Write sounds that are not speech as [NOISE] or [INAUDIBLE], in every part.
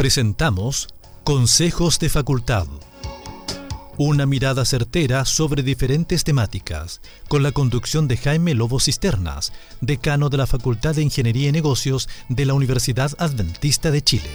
Presentamos Consejos de Facultad. Una mirada certera sobre diferentes temáticas, con la conducción de Jaime Lobo Cisternas, decano de la Facultad de Ingeniería y Negocios de la Universidad Adventista de Chile.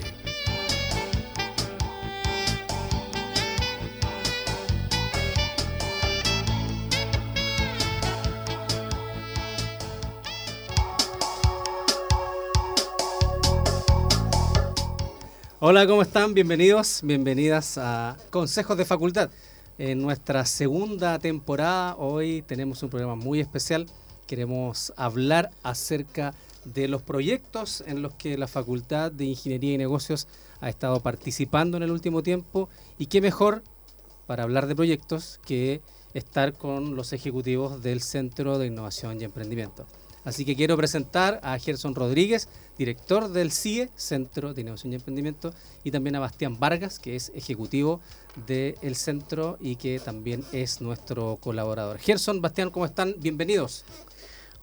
Hola, ¿cómo están? Bienvenidos, bienvenidas a Consejos de Facultad. En nuestra segunda temporada, hoy tenemos un programa muy especial. Queremos hablar acerca de los proyectos en los que la Facultad de Ingeniería y Negocios ha estado participando en el último tiempo. Y qué mejor para hablar de proyectos que estar con los ejecutivos del Centro de Innovación y Emprendimiento. Así que quiero presentar a Gerson Rodríguez, director del CIE, Centro de Innovación y Emprendimiento, y también a Bastián Vargas, que es ejecutivo del centro y que también es nuestro colaborador. Gerson, Bastián, ¿cómo están? Bienvenidos.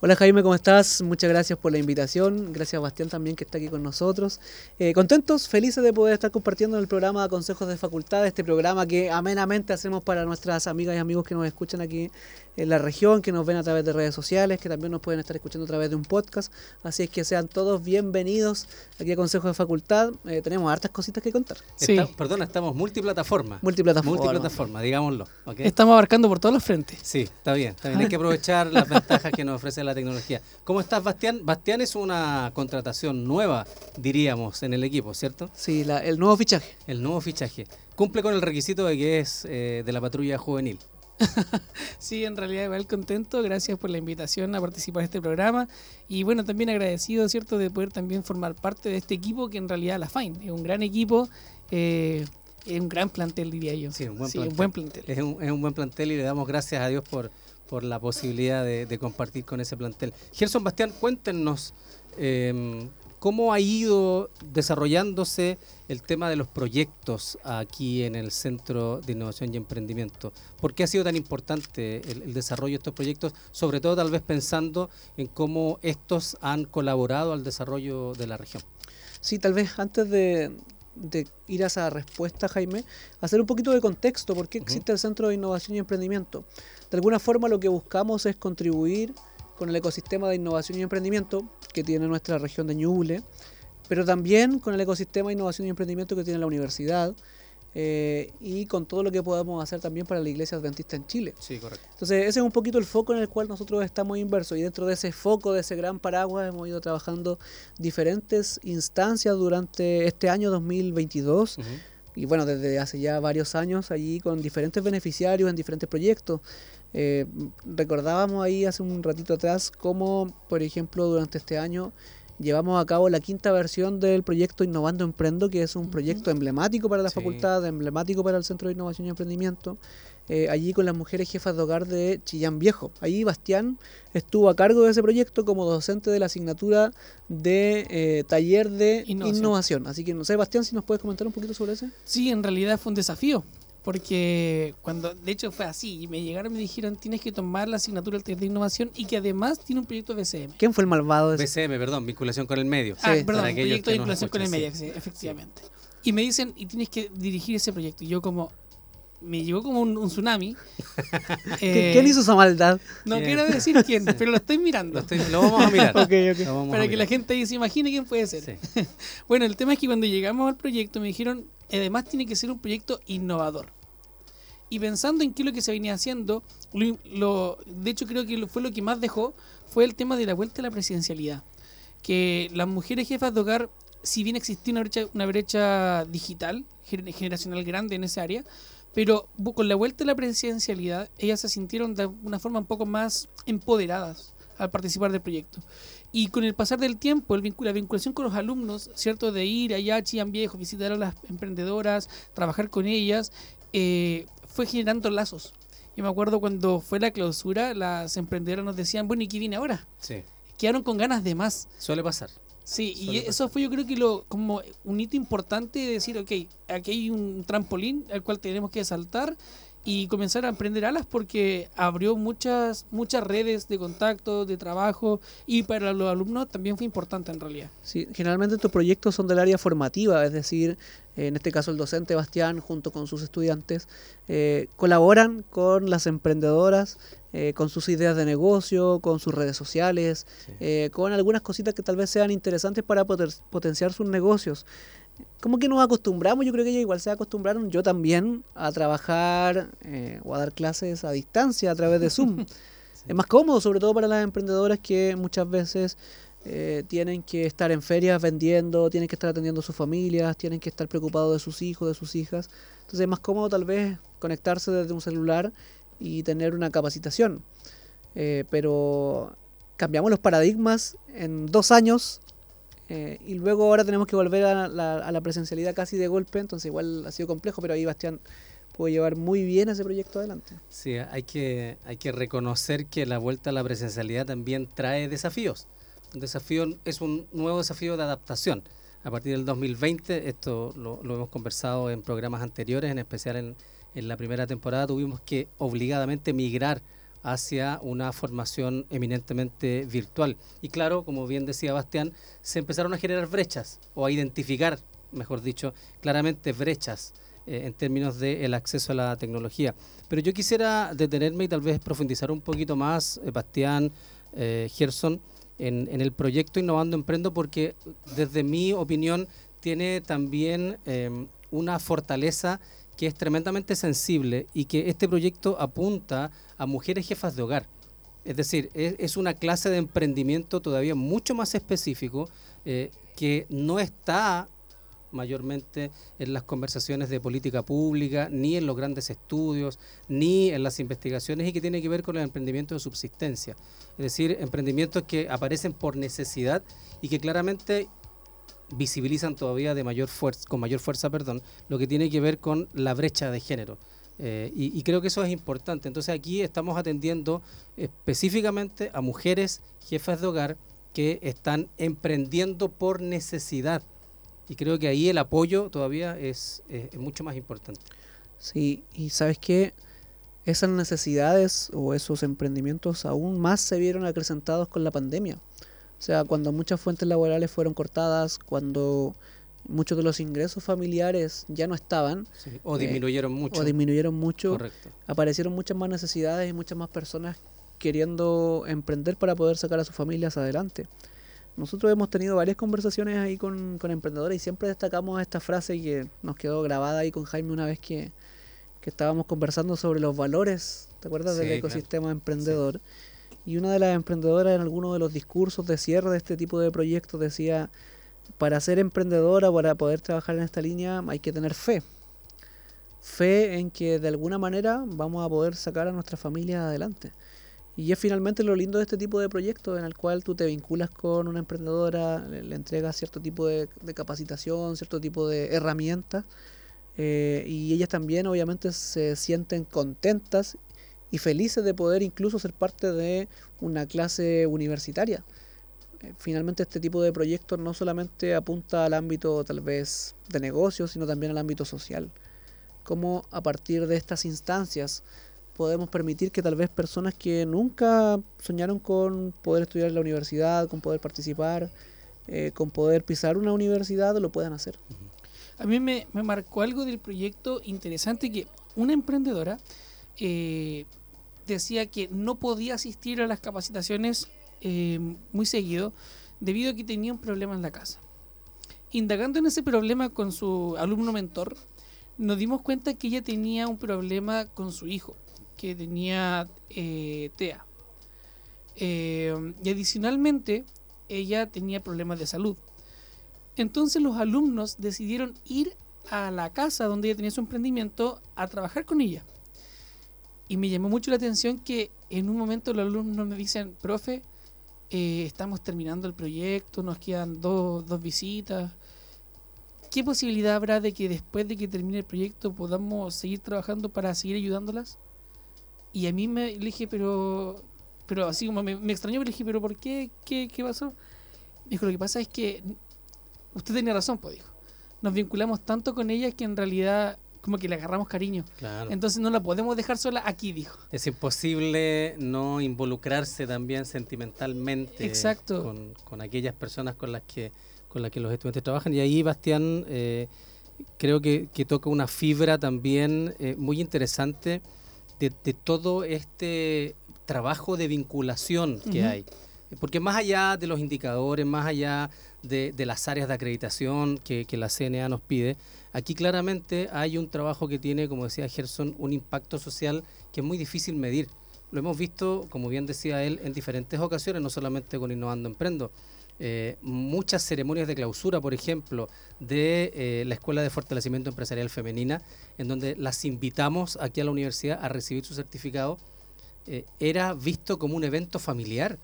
Hola Jaime, ¿cómo estás? Muchas gracias por la invitación. Gracias a Bastián también que está aquí con nosotros. Eh, contentos, felices de poder estar compartiendo el programa Consejos de Facultad, este programa que amenamente hacemos para nuestras amigas y amigos que nos escuchan aquí en la región, que nos ven a través de redes sociales, que también nos pueden estar escuchando a través de un podcast. Así es que sean todos bienvenidos aquí a Consejo de Facultad. Eh, tenemos hartas cositas que contar. Sí. perdona, estamos multiplataforma. Multiplataforma. Multiplataforma, digámoslo. Estamos abarcando por todos los frentes. Sí, está bien, bien. Hay que aprovechar las ventajas que nos ofrece la tecnología. ¿Cómo estás, Bastián? Bastián es una contratación nueva, diríamos, en el equipo, ¿cierto? Sí, el nuevo fichaje. El nuevo fichaje. Cumple con el requisito de que es eh, de la patrulla juvenil. [LAUGHS] sí, en realidad igual contento, gracias por la invitación a participar en este programa y bueno, también agradecido, ¿cierto?, de poder también formar parte de este equipo que en realidad la FAIN es un gran equipo, eh, es un gran plantel, diría yo. Sí, un buen, plantel. Es, un, buen plantel y le damos gracias a Dios por, por la posibilidad de, compartir con ese plantel. Gerson Bastián, cuéntenos eh, ¿Cómo ha ido desarrollándose el tema de los proyectos aquí en el Centro de Innovación y Emprendimiento? ¿Por qué ha sido tan importante el, desarrollo de estos proyectos? Sobre todo tal vez pensando en cómo estos han colaborado al desarrollo de la región. Sí, tal vez antes de, ir a esa respuesta, Jaime, hacer un poquito de contexto, ¿por qué existe el Centro de Innovación y Emprendimiento? De alguna forma lo que buscamos es contribuir con el ecosistema de innovación y emprendimiento que tiene nuestra región de Ñuble, pero también con el ecosistema de innovación y emprendimiento que tiene la universidad eh, y con todo lo que podamos hacer también para la Iglesia Adventista en Chile. Sí, correcto. Entonces, ese es un poquito el foco en el cual nosotros estamos inversos y dentro de ese foco, de ese gran paraguas, hemos ido trabajando diferentes instancias durante este año 2022. Y bueno, desde hace ya varios años allí con diferentes beneficiarios en diferentes proyectos. Eh, recordábamos ahí hace un ratito atrás cómo, por ejemplo, durante este año llevamos a cabo la quinta versión del proyecto Innovando Emprendo, que es un proyecto emblemático para la facultad, emblemático para el Centro de Innovación y Emprendimiento, eh, allí con las mujeres jefas de hogar de Chillán Viejo. Allí Bastián estuvo a cargo de ese proyecto como docente de la asignatura de eh, taller de innovación. innovación. Así que no sé, Bastián, si nos puedes comentar un poquito sobre eso. Sí, en realidad fue un desafío porque cuando, de hecho fue así, y me llegaron y me dijeron, tienes que tomar la asignatura del de innovación y que además tiene un proyecto BCM. ¿Quién fue el malvado de BCM, perdón, vinculación con el medio. Ah, perdón, proyecto de vinculación con el medio, sí, efectivamente. Y me dicen, y tienes que dirigir ese proyecto. Y yo como, me llegó como un, tsunami. [LAUGHS] eh, ¿Quién hizo esa maldad? No quiero decir quién, [LAUGHS] pero lo estoy mirando. Lo, vamos a mirar. [LAUGHS] okay, okay. Para que la gente ahí se imagine quién puede ser. bueno, el tema es que cuando llegamos al proyecto me dijeron, además tiene que ser un proyecto innovador. Y pensando en qué es lo que se venía haciendo, lo, de hecho creo que fue lo que más dejó, fue el tema de la vuelta a la presidencialidad. Que las mujeres jefas de hogar, si bien existía una brecha, una brecha digital, generacional grande en esa área, pero con la vuelta a la presidencialidad, ellas se sintieron de una forma un poco más empoderadas al participar del proyecto. Y con el pasar del tiempo, el la vinculación con los alumnos, ¿cierto? De ir allá a Chillán Viejo, visitar a las emprendedoras, trabajar con ellas, eh, fue generando lazos. Yo me acuerdo cuando fue la clausura, las emprendedoras nos decían, bueno, ¿y qué viene ahora? Sí. Quedaron con ganas de más. Suele pasar. Sí, y eso fue yo creo que lo como un hito importante de decir, ok, aquí hay un trampolín al cual tenemos que saltar y comenzar a emprender alas porque abrió muchas muchas redes de contacto, de trabajo y para los alumnos también fue importante en realidad. Sí, generalmente estos proyectos son del área formativa, es decir, en este caso el docente Bastián junto con sus estudiantes eh, colaboran con las emprendedoras, eh, con sus ideas de negocio, con sus redes sociales, eh, con algunas cositas que tal vez sean interesantes para potenciar sus negocios. Como que nos acostumbramos, yo creo que ellos igual se acostumbraron, yo también, a trabajar o a dar clases a distancia a través de Zoom. [LAUGHS] Es más cómodo, sobre todo para las emprendedoras que muchas veces eh, tienen que estar en ferias vendiendo, tienen que estar atendiendo a sus familias, tienen que estar preocupados de sus hijos, de sus hijas. Entonces es más cómodo tal vez conectarse desde un celular y tener una capacitación. Eh, pero cambiamos los paradigmas en dos años eh, y luego ahora tenemos que volver a la, presencialidad casi de golpe, entonces igual ha sido complejo, pero ahí Bastián puede llevar muy bien ese proyecto adelante. Sí, hay que, hay que reconocer que la vuelta a la presencialidad también trae desafíos. Desafío es un nuevo desafío de adaptación. A partir del 2020, esto lo, hemos conversado en programas anteriores, en especial en, en la primera temporada, tuvimos que obligadamente migrar hacia una formación eminentemente virtual. Y claro, como bien decía Bastián, se empezaron a generar brechas o a identificar, mejor dicho, claramente brechas eh, en términos del acceso a la tecnología. Pero yo quisiera detenerme y tal vez profundizar un poquito más, eh, Bastián, eh, Gerson, en, el proyecto Innovando Emprendo, porque desde mi opinión tiene también una fortaleza que es tremendamente sensible y que este proyecto apunta a mujeres jefas de hogar. Es decir, es, una clase de emprendimiento todavía mucho más específico eh, que no está mayormente en las conversaciones de política pública, ni en los grandes estudios, ni en las investigaciones y que tiene que ver con el emprendimiento de subsistencia. Es decir, emprendimientos que aparecen por necesidad y que claramente visibilizan todavía de mayor fuerza, con mayor fuerza, perdón, lo que tiene que ver con la brecha de género. Eh, y, creo que eso es importante. Entonces aquí estamos atendiendo específicamente a mujeres jefas de hogar que están emprendiendo por necesidad. Y creo que ahí el apoyo todavía es, es mucho más importante. Sí, y sabes que esas necesidades o esos emprendimientos aún más se vieron acrecentados con la pandemia. O sea, cuando muchas fuentes laborales fueron cortadas, cuando muchos de los ingresos familiares ya no estaban. o disminuyeron eh, mucho. O disminuyeron mucho. Aparecieron muchas más necesidades y muchas más personas queriendo emprender para poder sacar a sus familias adelante. Nosotros hemos tenido varias conversaciones ahí con, con emprendedores y siempre destacamos esta frase que nos quedó grabada ahí con Jaime una vez que, estábamos conversando sobre los valores, ¿te acuerdas del ecosistema emprendedor? Y una de las emprendedoras en alguno de los discursos de cierre de este tipo de proyectos decía, para ser emprendedora, para poder trabajar en esta línea, hay que tener fe. Fe en que de alguna manera vamos a poder sacar a nuestra familia adelante. Y es finalmente lo lindo de este tipo de proyectos en el cual tú te vinculas con una emprendedora, le, entregas cierto tipo de, capacitación, cierto tipo de herramientas, eh, y ellas también obviamente se sienten contentas y felices de poder incluso ser parte de una clase universitaria. Eh, finalmente este tipo de proyectos no solamente apunta al ámbito tal vez de negocios, sino también al ámbito social. Cómo a partir de estas instancias podemos permitir que tal vez personas que nunca soñaron con poder estudiar en la universidad, con poder participar, eh, con poder pisar una universidad, lo puedan hacer. A mí me, marcó algo del proyecto interesante que una emprendedora eh, decía que no podía asistir a las capacitaciones eh, muy seguido debido a que tenía un problema en la casa. Indagando en ese problema con su alumno mentor, nos dimos cuenta que ella tenía un problema con su hijo, que tenía eh, TEA. Eh, y adicionalmente, ella tenía problemas de salud. Entonces los alumnos decidieron ir a la casa donde ella tenía su emprendimiento a trabajar con ella. Y me llamó mucho la atención que en un momento los alumnos me dicen, profe, eh, estamos terminando el proyecto, nos quedan dos, dos visitas. ¿Qué posibilidad habrá de que después de que termine el proyecto podamos seguir trabajando para seguir ayudándolas? Y a mí me le dije, pero, pero así como me, extrañó, me le dije, pero ¿por qué? ¿Qué, qué pasó? Me dijo, lo que pasa es que usted tenía razón, pues dijo. Nos vinculamos tanto con ellas que en realidad como que le agarramos cariño. Claro. Entonces no la podemos dejar sola aquí, dijo. Es imposible no involucrarse también sentimentalmente Exacto. Con, con aquellas personas con las que con las que los estudiantes trabajan. Y ahí, Bastián, eh, creo que, que toca una fibra también eh, muy interesante de, de todo este trabajo de vinculación que hay. Porque más allá de los indicadores, más allá de, de las áreas de acreditación que, que la CNA nos pide, aquí claramente hay un trabajo que tiene, como decía Gerson, un impacto social que es muy difícil medir. Lo hemos visto, como bien decía él, en diferentes ocasiones, no solamente con Innovando Emprendo. Eh, muchas ceremonias de clausura, por ejemplo, de eh, la Escuela de Fortalecimiento Empresarial Femenina, en donde las invitamos aquí a la universidad a recibir su certificado, eh, era visto como un evento familiar,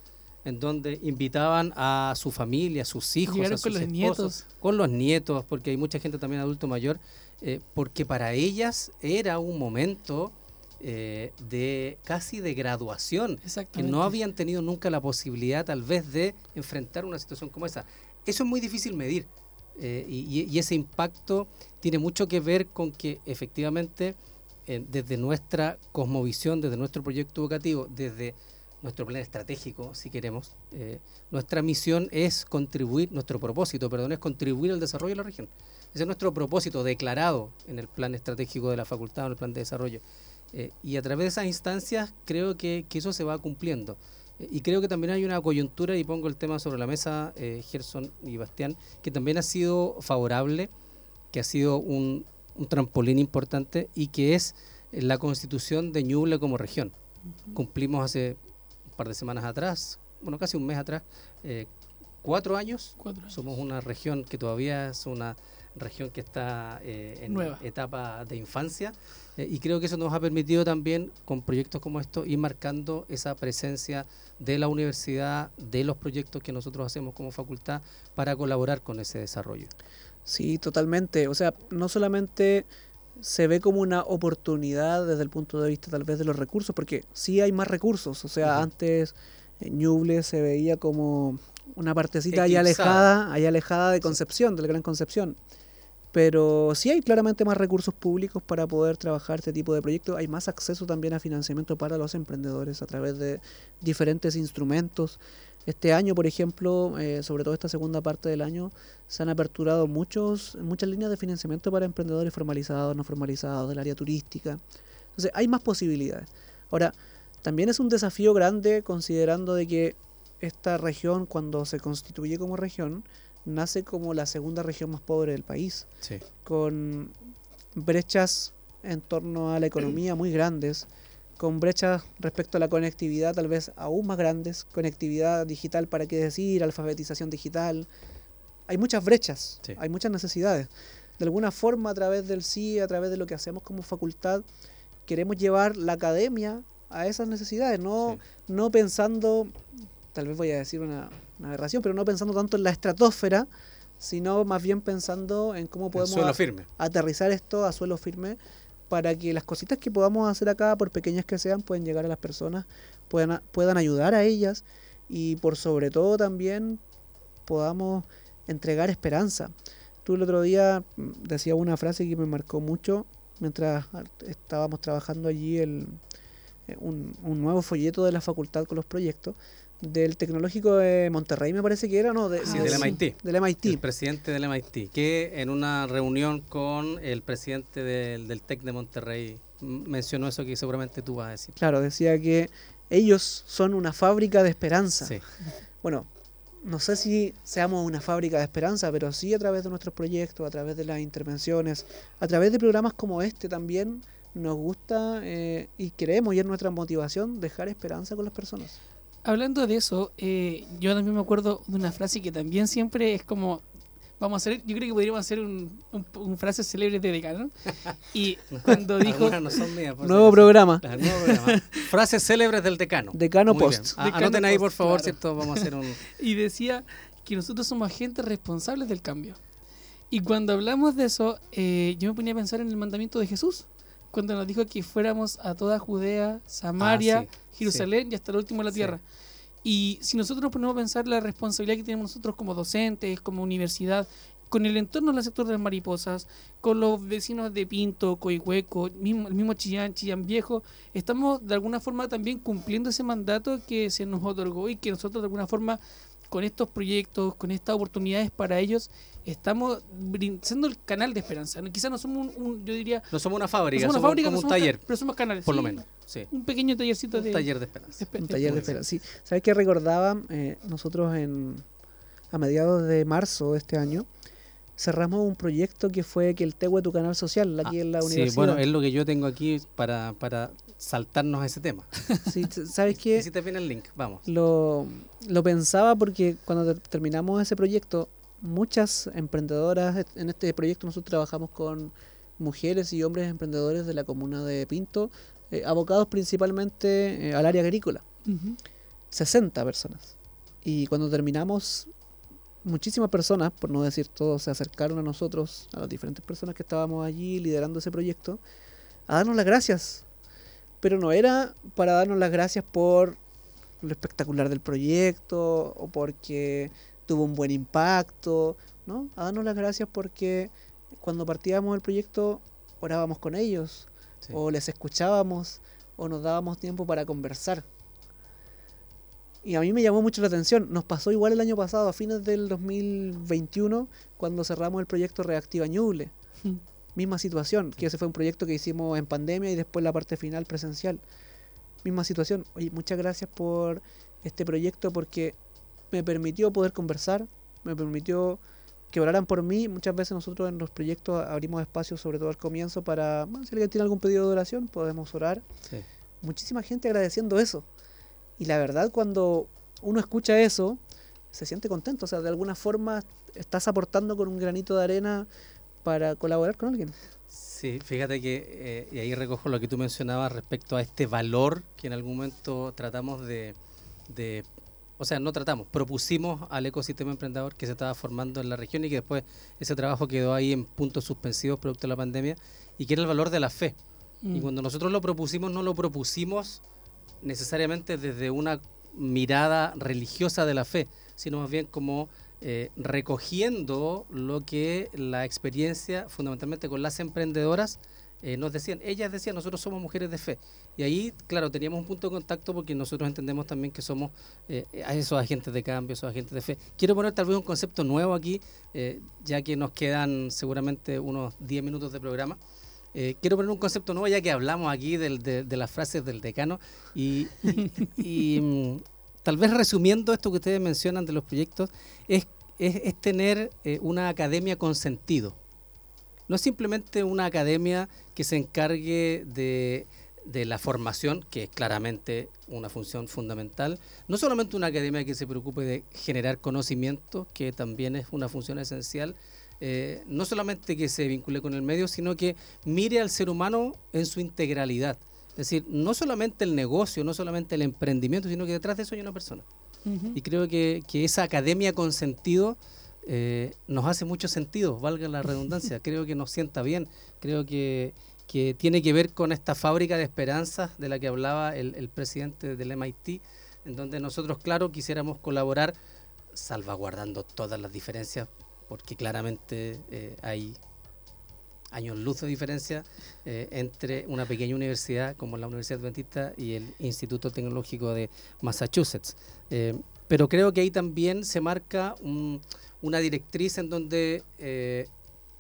en donde invitaban a su familia, a sus hijos, Llegaron a sus con los nietos. con los nietos, porque hay mucha gente también adulto mayor, porque para ellas era un momento eh, de casi de graduación, que no habían tenido nunca la posibilidad tal vez de enfrentar una situación como esa. Eso es muy difícil medir eh, y ese impacto tiene mucho que ver con que efectivamente eh, desde nuestra cosmovisión, desde nuestro proyecto educativo, desde nuestro plan estratégico, si queremos, eh, nuestra misión es contribuir, nuestro propósito, perdón, es contribuir al desarrollo de la región. Ese es nuestro propósito declarado en el plan estratégico de la facultad, en el plan de desarrollo. Eh, y a través de esas instancias creo que, que eso se va cumpliendo. Eh, y creo que también hay una coyuntura, y pongo el tema sobre la mesa, eh, Gerson y Bastián, que también ha sido favorable, que ha sido un, un trampolín importante y que es la constitución de Ñuble como región. Cumplimos hace par de semanas atrás, bueno, casi un mes atrás, eh, cuatro años. Cuatro años. Somos una región que todavía es una región que está eh, en Nueva. etapa de infancia eh, y creo que eso nos ha permitido también con proyectos como estos ir marcando esa presencia de la universidad, de los proyectos que nosotros hacemos como facultad para colaborar con ese desarrollo. Sí, totalmente. O sea, no solamente se ve como una oportunidad desde el punto de vista tal vez de los recursos, porque sí hay más recursos. O sea, antes eh, Ñuble se veía como una partecita ahí Eclipsada. alejada, ahí alejada de Sí. Concepción, del Gran Concepción. Pero sí hay claramente más recursos públicos para poder trabajar este tipo de proyectos. Hay más acceso también a financiamiento para los emprendedores a través de diferentes instrumentos. Este año, por ejemplo, eh, sobre todo esta segunda parte del año, se han aperturado muchos, muchas líneas de financiamiento para emprendedores formalizados, no formalizados, del área turística. Entonces, hay más posibilidades. Ahora, también es un desafío grande considerando de que esta región, cuando se constituye como región, nace como la segunda región más pobre del país, Sí. con brechas en torno a la economía muy grandes, con brechas respecto a la conectividad tal vez aún más grandes, conectividad digital para qué decir, alfabetización digital. Hay muchas brechas, Sí. hay muchas necesidades. De alguna forma, a través del sí, a través de lo que hacemos como facultad, queremos llevar la academia a esas necesidades, no, Sí. no pensando, tal vez voy a decir una, una aberración, pero no pensando tanto en la estratosfera, sino más bien pensando en cómo podemos a- aterrizar esto a suelo firme para que las cositas que podamos hacer acá, por pequeñas que sean, puedan llegar a las personas, puedan, puedan ayudar a ellas y por sobre todo también podamos entregar esperanza. Tú el otro día mm, decía una frase que me marcó mucho mientras estábamos trabajando allí el, eh, un, un nuevo folleto de la facultad con los proyectos del tecnológico de Monterrey me parece que era, ¿no? De, Ah, Sí, del sí. MIT. Del MIT. El presidente del MIT, que en una reunión con el presidente del, del TEC de Monterrey mencionó eso que seguramente tú vas a decir. Claro, decía que ellos son una fábrica de esperanza. Sí, Bueno, no sé si seamos una fábrica de esperanza, pero sí a través de nuestros proyectos, a través de las intervenciones, a través de programas como este también nos gusta eh, y queremos y es nuestra motivación dejar esperanza con las personas. Hablando de eso, eh, yo también me acuerdo de una frase que también siempre es como, vamos a hacer, yo creo que podríamos hacer un, un, un frase célebre de decano. [LAUGHS] Y cuando dijo, no son mías, Nuevo programa, Claro, nuevo programa. Frases célebres del decano. Decano Muy. Post. Ah, Decano anoten ahí, por favor, claro. ¿cierto? Vamos a hacer un... [LAUGHS] y decía que nosotros somos agentes responsables del cambio. Y cuando hablamos de eso, eh, yo me ponía a pensar en el mandamiento de Jesús, cuando nos dijo que fuéramos a toda Judea, Samaria, Ah, sí, Jerusalén y hasta el último de la Sí. tierra. Y si nosotros nos ponemos a pensar la responsabilidad que tenemos nosotros como docentes, como universidad, con el entorno del sector de las mariposas, con los vecinos de Pinto, Coihueco, mismo, el mismo Chillán, Chillán Viejo, estamos de alguna forma también cumpliendo ese mandato que se nos otorgó y que nosotros de alguna forma con estos proyectos, con estas oportunidades para ellos, estamos siendo el canal de esperanza. Quizás no somos un, yo diría... No somos una fábrica, no somos, una fábrica, como un taller. Pero somos canales. Por lo menos, Un pequeño tallercito un de... taller de esperanza. un taller de esperanza, sí. ¿Sabes qué recordaba? Eh, nosotros en, a mediados de marzo de este año cerramos un proyecto que fue que el Tehue tu canal social aquí ah, en la universidad. Sí, bueno, es lo que yo tengo aquí para, para saltarnos a ese tema. [LAUGHS] Sí, ¿sabes qué? Si te viene el link, vamos. Lo, lo pensaba porque cuando terminamos ese proyecto, muchas emprendedoras, en este proyecto nosotros trabajamos con mujeres y hombres emprendedores de la comuna de Pinto, eh, abocados principalmente eh, al área agrícola. 60 personas. Y cuando terminamos muchísimas personas, por no decir todos, se acercaron a nosotros, a las diferentes personas que estábamos allí liderando ese proyecto, a darnos las gracias. Pero no era para darnos las gracias por lo espectacular del proyecto o porque tuvo un buen impacto, ¿no? A darnos las gracias porque cuando partíamos el proyecto orábamos con ellos o les escuchábamos o nos dábamos tiempo para conversar. Y a mí me llamó mucho la atención. Nos pasó igual el año pasado, a fines del 2021, cuando cerramos el proyecto Reactiva Ñuble. Misma situación, que ese fue un proyecto que hicimos en pandemia y después la parte final presencial. Misma situación. Oye, muchas gracias por este proyecto porque me permitió poder conversar, me permitió que oraran por mí. Muchas veces nosotros en los proyectos abrimos espacios, sobre todo al comienzo, para, si alguien tiene algún pedido de oración, podemos orar. Muchísima gente agradeciendo eso. Y la verdad, cuando uno escucha eso, se siente contento. O sea, de alguna forma estás aportando con un granito de arena para colaborar con alguien. Sí, fíjate que, eh, y ahí recojo lo que tú mencionabas respecto a este valor que en algún momento tratamos de, de o sea, no tratamos, propusimos al ecosistema emprendedor que se estaba formando en la región y que después ese trabajo quedó ahí en puntos suspensivos producto de la pandemia y que era el valor de la fe. Y mm. cuando nosotros lo propusimos, no lo propusimos necesariamente desde una mirada religiosa de la fe, sino más bien como eh, recogiendo lo que la experiencia, fundamentalmente con las emprendedoras, eh, nos decían. Ellas decían, nosotros somos mujeres de fe. Y ahí, claro, teníamos un punto de contacto porque nosotros entendemos también que somos eh, esos agentes de cambio, esos agentes de fe. Quiero poner tal vez un concepto nuevo aquí, ya que nos quedan seguramente unos 10 minutos de programa. Quiero poner un concepto nuevo ya que hablamos aquí de, las frases del decano y, [LAUGHS] mm, tal vez resumiendo esto que ustedes mencionan de los proyectos, es, tener eh, una academia con sentido. No es simplemente una academia que se encargue de, de la formación, que es claramente una función fundamental, no solamente una academia que se preocupe de generar conocimiento, que también es una función esencial, eh, no solamente que se vincule con el medio, sino que mire al ser humano en su integralidad. Es decir, no solamente el negocio, no solamente el emprendimiento, sino que detrás de eso hay una persona. Y creo que, esa academia con sentido eh, nos hace mucho sentido, valga la redundancia. [LAUGHS] creo que nos sienta bien. Creo que, tiene que ver con esta fábrica de esperanzas de la que hablaba el, el presidente del MIT, en donde nosotros, claro, quisiéramos colaborar salvaguardando todas las diferencias porque claramente eh, hay años luz de diferencia eh, entre una pequeña universidad como la Universidad Adventista y el Instituto Tecnológico de Massachusetts. Eh, pero creo que ahí también se marca una directriz en donde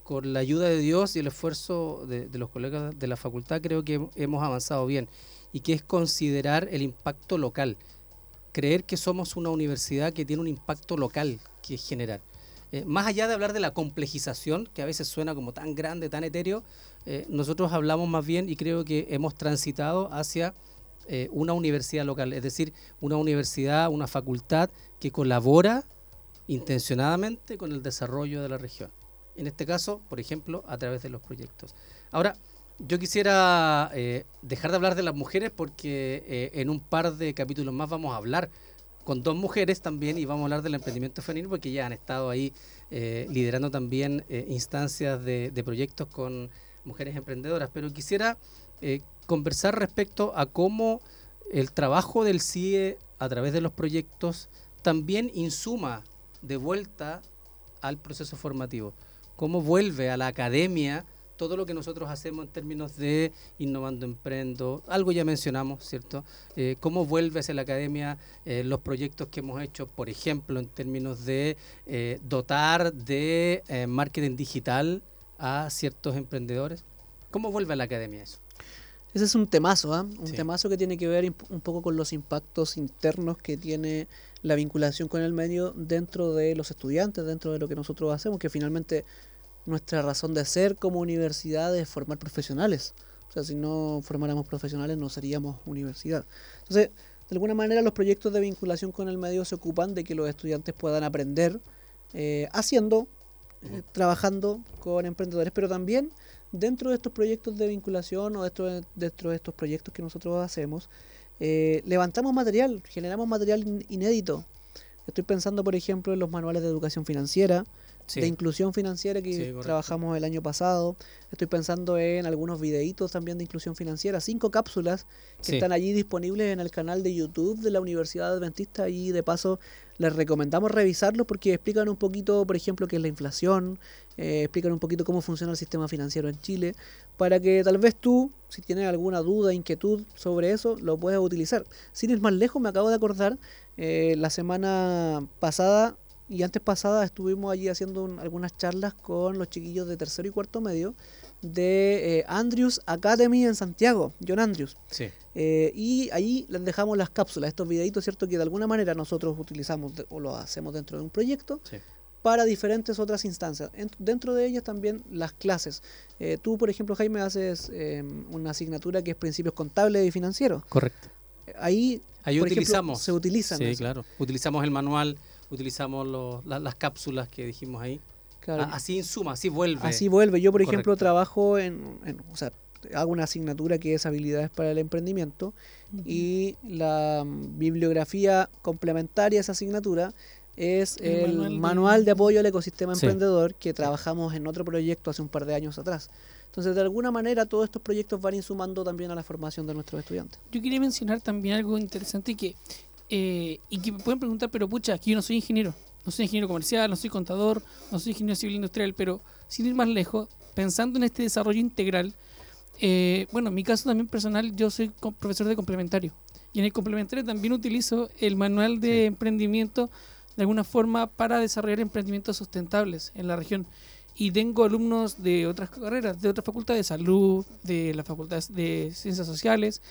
con la ayuda de Dios y el esfuerzo de, los colegas de la facultad creo que hemos avanzado bien y que es considerar el impacto local, creer que somos una universidad que tiene un impacto local que generar. Eh, más allá de hablar de la complejización, que a veces suena como tan grande, tan etéreo, eh, nosotros hablamos más bien y creo que hemos transitado hacia eh, una universidad local, es decir, una universidad, una facultad que colabora intencionadamente con el desarrollo de la región. En este caso, por ejemplo, a través de los proyectos. Ahora, yo quisiera dejar de hablar de las mujeres porque en un par de capítulos más vamos a hablar con dos mujeres también y vamos a hablar del emprendimiento femenino porque ya han estado ahí eh, liderando también eh, instancias de, proyectos con mujeres emprendedoras. Pero quisiera eh, conversar respecto a cómo el trabajo del CIE a través de los proyectos también insuma de vuelta al proceso formativo? ¿Cómo vuelve a la academia todo lo que nosotros hacemos en términos de innovando emprendo? Algo ya mencionamos, ¿cierto? Eh, ¿Cómo vuelve hacia la academia eh, los proyectos que hemos hecho, por ejemplo, en términos de eh, dotar de marketing digital a ciertos emprendedores? ¿Cómo vuelve a la academia eso? Ese es un temazo, ¿ah? un temazo que tiene que ver un poco con los impactos internos que tiene la vinculación con el medio dentro de los estudiantes, dentro de lo que nosotros hacemos, que finalmente nuestra razón de ser como universidad es formar profesionales. O sea, si no formáramos profesionales no seríamos universidad. Entonces, de alguna manera los proyectos de vinculación con el medio se ocupan de que los estudiantes puedan aprender eh, haciendo, eh, trabajando con emprendedores, pero también dentro de estos proyectos de vinculación o dentro de, dentro de estos proyectos que nosotros hacemos, eh, levantamos material, generamos material inédito. Estoy pensando, por ejemplo, en los manuales de educación financiera, de inclusión financiera que trabajamos el año pasado. Estoy pensando en algunos videitos también de inclusión financiera, cinco cápsulas que están allí disponibles en el canal de YouTube de la Universidad Adventista y de paso les recomendamos revisarlos porque explican un poquito, por ejemplo, qué es la inflación, eh, explican un poquito cómo funciona el sistema financiero en Chile, para que tal vez tú, si tienes alguna duda, inquietud sobre eso, lo puedas utilizar. Sin ir más lejos, me acabo de acordar, eh, la semana pasada y antes pasada estuvimos allí haciendo algunas charlas con los chiquillos de tercero y cuarto medio de eh, Andrews Academy en Santiago, John Andrews. Sí. Eh, y ahí les dejamos las cápsulas, estos videitos, ¿cierto? Que de alguna manera nosotros utilizamos o lo hacemos dentro de un proyecto. para diferentes otras instancias. dentro de ellas también las clases. Eh, tú, por ejemplo, Jaime, haces una asignatura que es principios contables y financieros. Correcto. Ahí, Ahí utilizamos. se utilizan. Sí, claro. Utilizamos el manual utilizamos las cápsulas que dijimos ahí. así en suma, así vuelve. Así vuelve. Yo, por ejemplo, trabajo en, o sea, hago una asignatura que es habilidades para el emprendimiento y la bibliografía complementaria a esa asignatura es el, manual, de... apoyo al ecosistema emprendedor que trabajamos en otro proyecto hace un par de años atrás. Entonces, de alguna manera, todos estos proyectos van insumando también a la formación de nuestros estudiantes. Yo quería mencionar también algo interesante que eh, y que me pueden preguntar, pero pucha, aquí yo no soy ingeniero, no soy ingeniero comercial, no soy contador, no soy ingeniero civil industrial, pero sin ir más lejos, pensando en este desarrollo integral, eh, bueno, en mi caso también personal, yo soy profesor de complementario. Y en el complementario también utilizo el manual de emprendimiento de alguna forma para desarrollar emprendimientos sustentables en la región. Y tengo alumnos de otras carreras, de otras facultades de salud, de las facultades de ciencias sociales,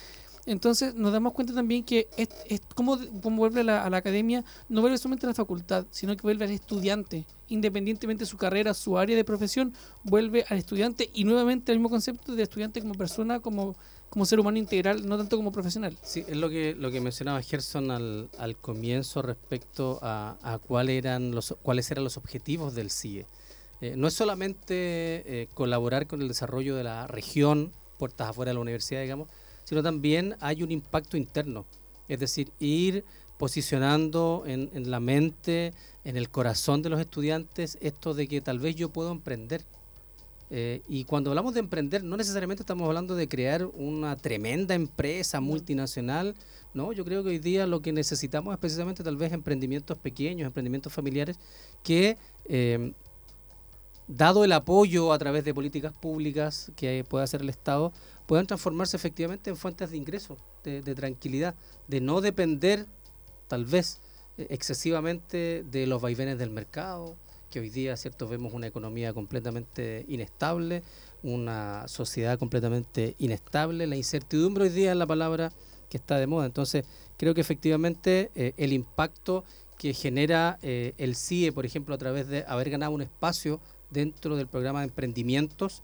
entonces nos damos cuenta también que es, como, vuelve a la, academia, no vuelve solamente a la facultad, sino que vuelve al estudiante, independientemente de su carrera, su área de profesión, vuelve al estudiante y nuevamente el mismo concepto de estudiante como persona, como, como ser humano integral, no tanto como profesional. Sí, es lo que, lo que mencionaba Gerson al, al comienzo respecto a, a cuál eran los, cuáles eran los objetivos del CIE. Eh, no es solamente eh, colaborar con el desarrollo de la región, puertas afuera de la universidad, digamos, sino también hay un impacto interno. Es decir, ir posicionando en, la mente, en el corazón de los estudiantes, esto de que tal vez yo puedo emprender. Eh, y cuando hablamos de emprender, no necesariamente estamos hablando de crear una tremenda empresa multinacional, no, yo creo que hoy día lo que necesitamos es precisamente tal vez emprendimientos pequeños, emprendimientos familiares, que eh, dado el apoyo a través de políticas públicas que pueda hacer el Estado, puedan transformarse efectivamente en fuentes de ingreso, de, tranquilidad, de no depender tal vez eh, excesivamente de los vaivenes del mercado, que hoy día, cierto, vemos una economía completamente inestable, una sociedad completamente inestable, la incertidumbre hoy día es la palabra que está de moda. Entonces, creo que efectivamente eh, el impacto que genera eh, el CIE, por ejemplo, a través de haber ganado un espacio dentro del programa de emprendimientos,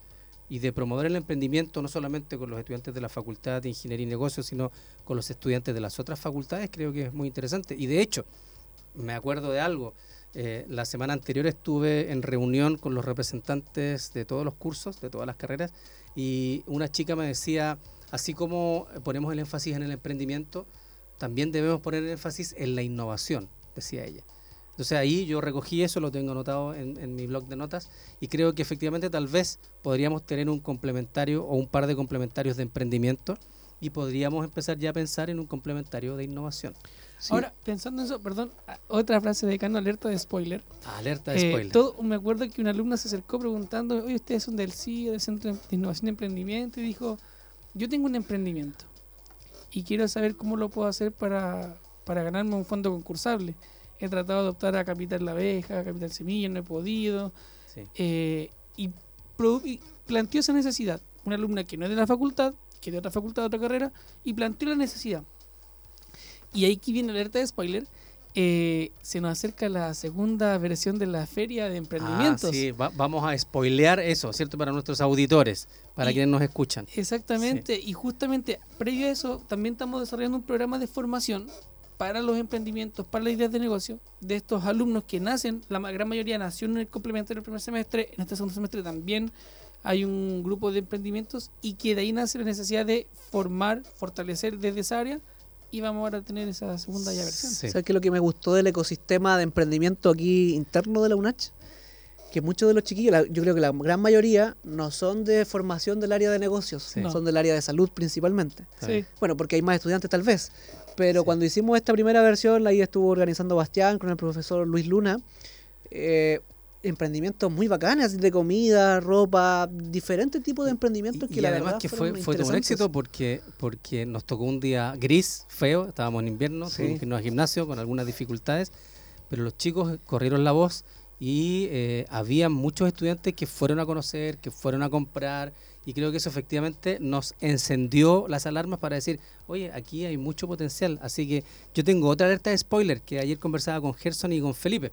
y de promover el emprendimiento no solamente con los estudiantes de la Facultad de Ingeniería y Negocios, sino con los estudiantes de las otras facultades, creo que es muy interesante. Y de hecho, me acuerdo de algo, eh, la semana anterior estuve en reunión con los representantes de todos los cursos, de todas las carreras, y una chica me decía, así como ponemos el énfasis en el emprendimiento, también debemos poner el énfasis en la innovación, decía ella. Entonces ahí yo recogí eso, lo tengo anotado en, mi blog de notas y creo que efectivamente tal vez podríamos tener un complementario o un par de complementarios de emprendimiento y podríamos empezar ya a pensar en un complementario de innovación. Ahora, pensando en eso, perdón, otra frase de Cano, alerta de spoiler. Alerta de Eh, spoiler. todo, me acuerdo que una alumna se acercó preguntando, oye, ustedes son del CIE, del Centro de Innovación y Emprendimiento, y dijo, yo tengo un emprendimiento y quiero saber cómo lo puedo hacer para, para ganarme un fondo concursable. He tratado de optar a Capital La Abeja, a Capital Semilla, no he podido. Sí. Eh, y, y planteó esa necesidad. Una alumna que no es de la facultad, que es de otra facultad, de otra carrera, y planteó la necesidad. Y ahí aquí viene alerta de spoiler. eh, se nos acerca la segunda versión de la feria de emprendimientos. Ah, sí, va- vamos a spoilear eso, ¿cierto? Para nuestros auditores, para Y- quienes nos escuchan. Exactamente, y justamente previo a eso también estamos desarrollando un programa de formación para los emprendimientos, para las ideas de negocio de estos alumnos que nacen, la gran mayoría nació en el complementario del primer semestre, en este segundo semestre también hay un grupo de emprendimientos y que de ahí nace la necesidad de formar, fortalecer desde esa área y vamos ahora a tener esa segunda ya versión. Sí. ¿Sabes qué es lo que me gustó del ecosistema de emprendimiento aquí interno de la UNACH? Que muchos de los chiquillos, la- yo creo que la gran mayoría, no son de formación del área de negocios, Sí. No. son del área de salud principalmente. Sí. Bueno, porque hay más estudiantes tal vez. Pero Sí. cuando hicimos esta primera versión, ahí estuvo organizando Bastián con el profesor Luis Luna. eh, emprendimientos muy bacanes, así de comida, ropa, diferentes tipos de emprendimientos que y la además verdad que fue, fue todo un éxito porque, porque nos tocó un día gris, feo, estábamos en invierno, Sí. tuvimos que irnos al gimnasio con algunas dificultades, pero los chicos corrieron la voz y eh, había muchos estudiantes que fueron a conocer, que fueron a comprar y creo que eso efectivamente nos encendió las alarmas para decir, oye, aquí hay mucho potencial. Así que yo tengo otra alerta de spoiler que ayer conversaba con Gerson y con Felipe.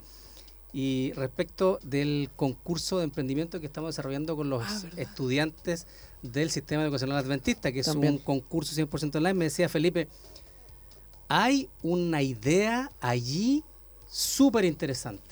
Y respecto del concurso de emprendimiento que estamos desarrollando con los Ah, estudiantes del sistema educacional adventista, que es También. un concurso 100% online, me decía Felipe, hay una idea allí súper interesante.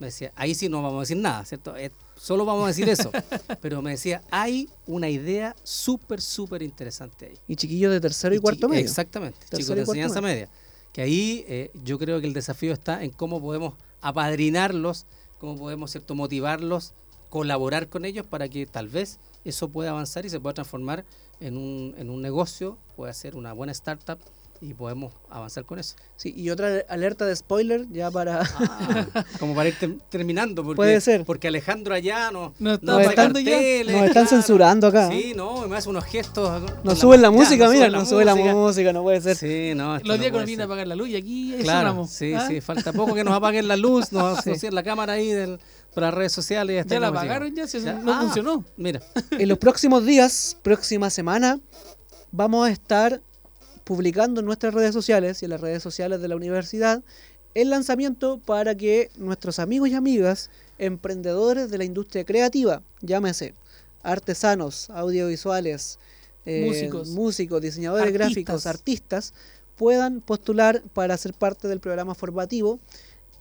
Me decía, ahí sí no vamos a decir nada, ¿cierto? Eh, solo vamos a decir eso. [LAUGHS] Pero me decía, hay una idea súper, súper interesante ahí. Y chiquillos de tercero y, cuarto medio. Exactamente, chicos de enseñanza medio. media. Que ahí eh, yo creo que el desafío está en cómo podemos apadrinarlos, cómo podemos cierto motivarlos, colaborar con ellos para que tal vez eso pueda avanzar y se pueda transformar en un, en un negocio, pueda ser una buena startup y podemos avanzar con eso. Sí, y otra alerta de spoiler ya para... Ah, [LAUGHS] como para ir ter- terminando, porque, Puede ser. porque Alejandro allá no, Nos está no hace apagando ya. carteles, Nos están censurando acá. Sí, no, me hace unos gestos. Nos suben la música, nos mira, nos sube la música. música, no puede ser. Sí, no, Los días que nos viene a apagar la luz y aquí Claro, sí, ¿Ah? sí, falta poco que nos apaguen la luz, nos [LAUGHS] asocien la cámara ahí del, por las redes sociales. y Ya la nos apagaron ya, si Ya, no ah, funcionó. Mira, [LAUGHS] En los próximos días, próxima semana, vamos a estar publicando en nuestras redes sociales y en las redes sociales de la universidad el lanzamiento para que nuestros amigos y amigas emprendedores de la industria creativa, llámese artesanos, audiovisuales, eh, Músicos. músicos, diseñadores Artistas. gráficos, artistas, puedan postular para ser parte del programa formativo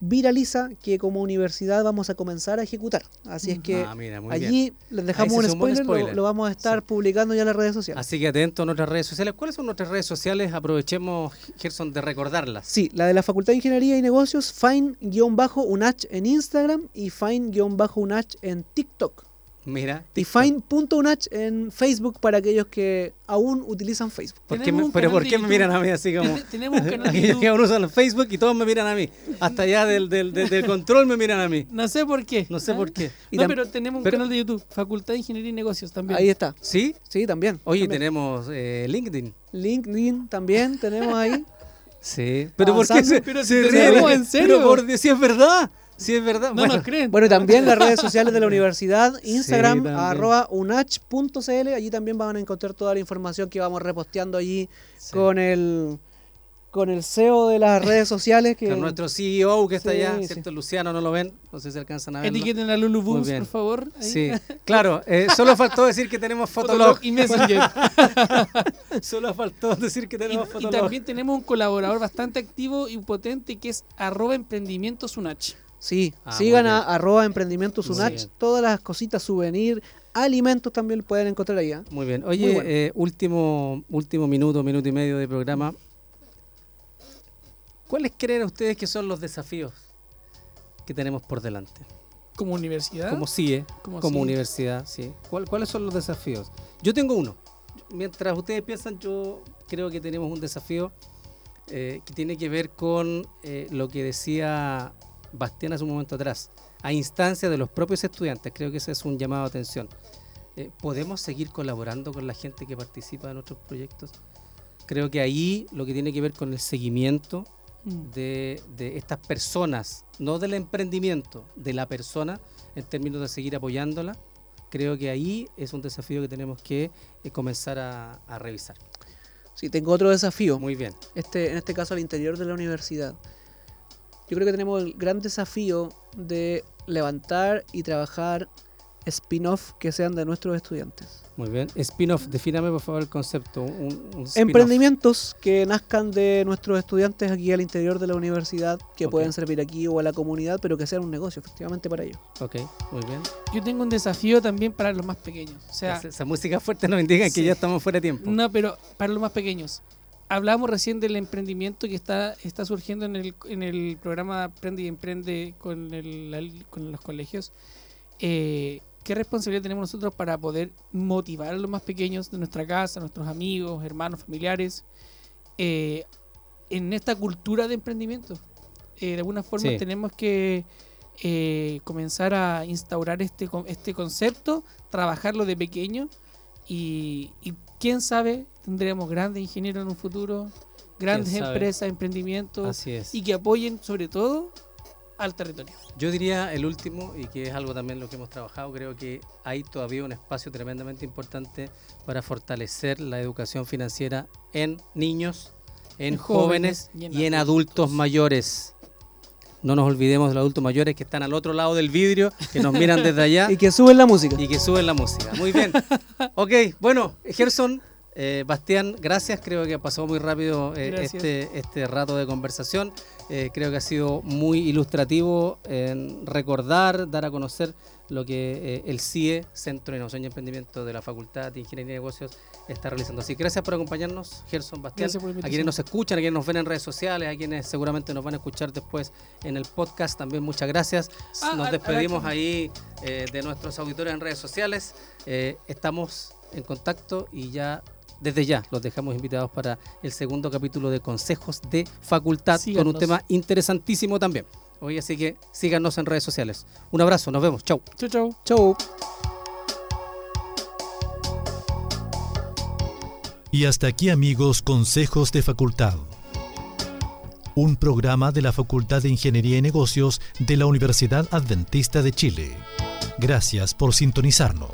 Viraliza que como universidad vamos a comenzar a ejecutar. Así es que ah, mira, muy bien. Allí les dejamos un spoiler, lo- vamos a estar Sí. publicando ya en las redes sociales. Así que atento a nuestras redes sociales. ¿Cuáles son nuestras redes sociales? Aprovechemos, Gerson, de recordarlas. Sí, la de la Facultad de Ingeniería y Negocios, fine-unach en Instagram y fine-unach en TikTok. Mira. Y fine.unach en Facebook para aquellos que aún utilizan Facebook. ¿Por qué me- pero ¿por qué me miran a mí así como... Ten- [LAUGHS] Tenemos un canal de [LAUGHS] aún usan Facebook y todos me miran a mí. Hasta allá del, del, del- del control me miran a mí. No sé por qué. No sé ¿ah? por qué. Y No, pero tenemos un pero- canal de YouTube, Facultad de Ingeniería y Negocios también. Ahí está. ¿Sí? Sí, también. Oye, también. tenemos eh, LinkedIn. LinkedIn también tenemos ahí. Sí. Pero ¿por qué se, Pero si se ríen? tenemos en serio. Pero por Dios, si es verdad. Si es verdad. no bueno, nos creen. Bueno, y también las redes sociales de la universidad, [LAUGHS] Instagram, también. arroba unach.cl, allí también van a encontrar toda la información que vamos reposteando allí sí. con el con el CEO de las [LAUGHS] redes sociales que Con nuestro CEO que está Sí, allá, sí. ¿cierto? Luciano, no lo ven. No sé si alcanzan a verlo. Etiqueten a Lulu Booms, por favor. ahí. Sí, [LAUGHS] claro. eh, solo faltó decir que tenemos Fotolog. Fotolog y Messenger. Solo faltó decir que y, tenemos y Fotolog. también tenemos un colaborador bastante activo y potente que es arroba emprendimientos unach. Sí, Ah, sigan a arroba emprendimientos Muy unach, bien. todas las cositas, souvenir, alimentos también pueden encontrar ahí. ¿ah? Muy bien. Muy Oye, bueno. eh, último, último minuto, minuto y medio de programa. ¿Cuáles creen ustedes que son los desafíos que tenemos por delante? Como universidad. Como CIE, Como como CIE. universidad, sí. ¿Cuál- ¿Cuáles son los desafíos? Yo tengo uno. mientras ustedes piensan, yo creo que tenemos un desafío eh, que tiene que ver con eh, lo que decía Bastián hace un momento atrás, a instancia de los propios estudiantes. Creo que ese es un llamado de atención. Eh, ¿Podemos seguir colaborando con la gente que participa en nuestros proyectos? Creo que ahí lo que tiene que ver con el seguimiento Mm. de, de estas personas, no del emprendimiento, de la persona, en términos de seguir apoyándola, creo que ahí es un desafío que tenemos que eh, comenzar a, a revisar. Sí, tengo otro desafío. Muy bien. este, en este caso al interior de la universidad. Yo creo que tenemos el gran desafío de levantar y trabajar spin-off que sean de nuestros estudiantes. Muy bien. Spin-off, defíname por favor el concepto. Un, un. Emprendimientos que nazcan de nuestros estudiantes aquí al interior de la universidad, que Ok. pueden servir aquí o a la comunidad, pero que sean un negocio efectivamente para ellos. Ok, muy bien. Yo tengo un desafío también para los más pequeños. O sea, esa, esa música fuerte nos indica que Sí. ya estamos fuera de tiempo. no, pero para los más pequeños. Hablamos recién del emprendimiento que está, está surgiendo en el, en el programa Aprende y Emprende con, el- con los colegios. Eh, ¿Qué responsabilidad tenemos nosotros para poder motivar a los más pequeños de nuestra casa, nuestros amigos, hermanos, familiares, eh, en esta cultura de emprendimiento? Eh, de alguna forma Sí. tenemos que eh, comenzar a instaurar este, este concepto, trabajarlo de pequeño y, y quién sabe, tendremos grandes ingenieros en un futuro, grandes empresas, emprendimientos Así es. y que apoyen sobre todo al territorio. Yo diría el último, y que es algo también lo que hemos trabajado, creo que hay todavía un espacio tremendamente importante para fortalecer la educación financiera en niños, en, En jóvenes, jóvenes y en adultos mayores. No nos olvidemos de los adultos mayores que están al otro lado del vidrio, que nos miran desde allá [LAUGHS] Y que suben la música. y que suben la música. Muy bien. [LAUGHS] Ok, bueno, Gerson, eh, Bastián, gracias. Creo que ha pasado muy rápido eh, este, este rato de conversación. Eh, creo que ha sido muy ilustrativo en recordar, dar a conocer lo que eh, el CIE, Centro de Innovación y Emprendimiento de la Facultad de Ingeniería y Negocios, está realizando. Así que gracias por acompañarnos, Gerson, Bastián. A quienes nos escuchan, a quienes nos ven en redes sociales, a quienes seguramente nos van a escuchar después en el podcast, también muchas gracias. Ah, nos a- a- despedimos ahí eh, de nuestros auditores en redes sociales. Eh, estamos en contacto y ya desde ya los dejamos invitados para el segundo capítulo de Consejos de Facultad con un tema interesantísimo también. Hoy así que síganos en redes sociales. Un abrazo, nos vemos. Chau. Chau, chau. Chau. Y hasta aquí amigos Consejos de Facultad. Un programa de la Facultad de Ingeniería y Negocios de la Universidad Adventista de Chile. Gracias por sintonizarnos.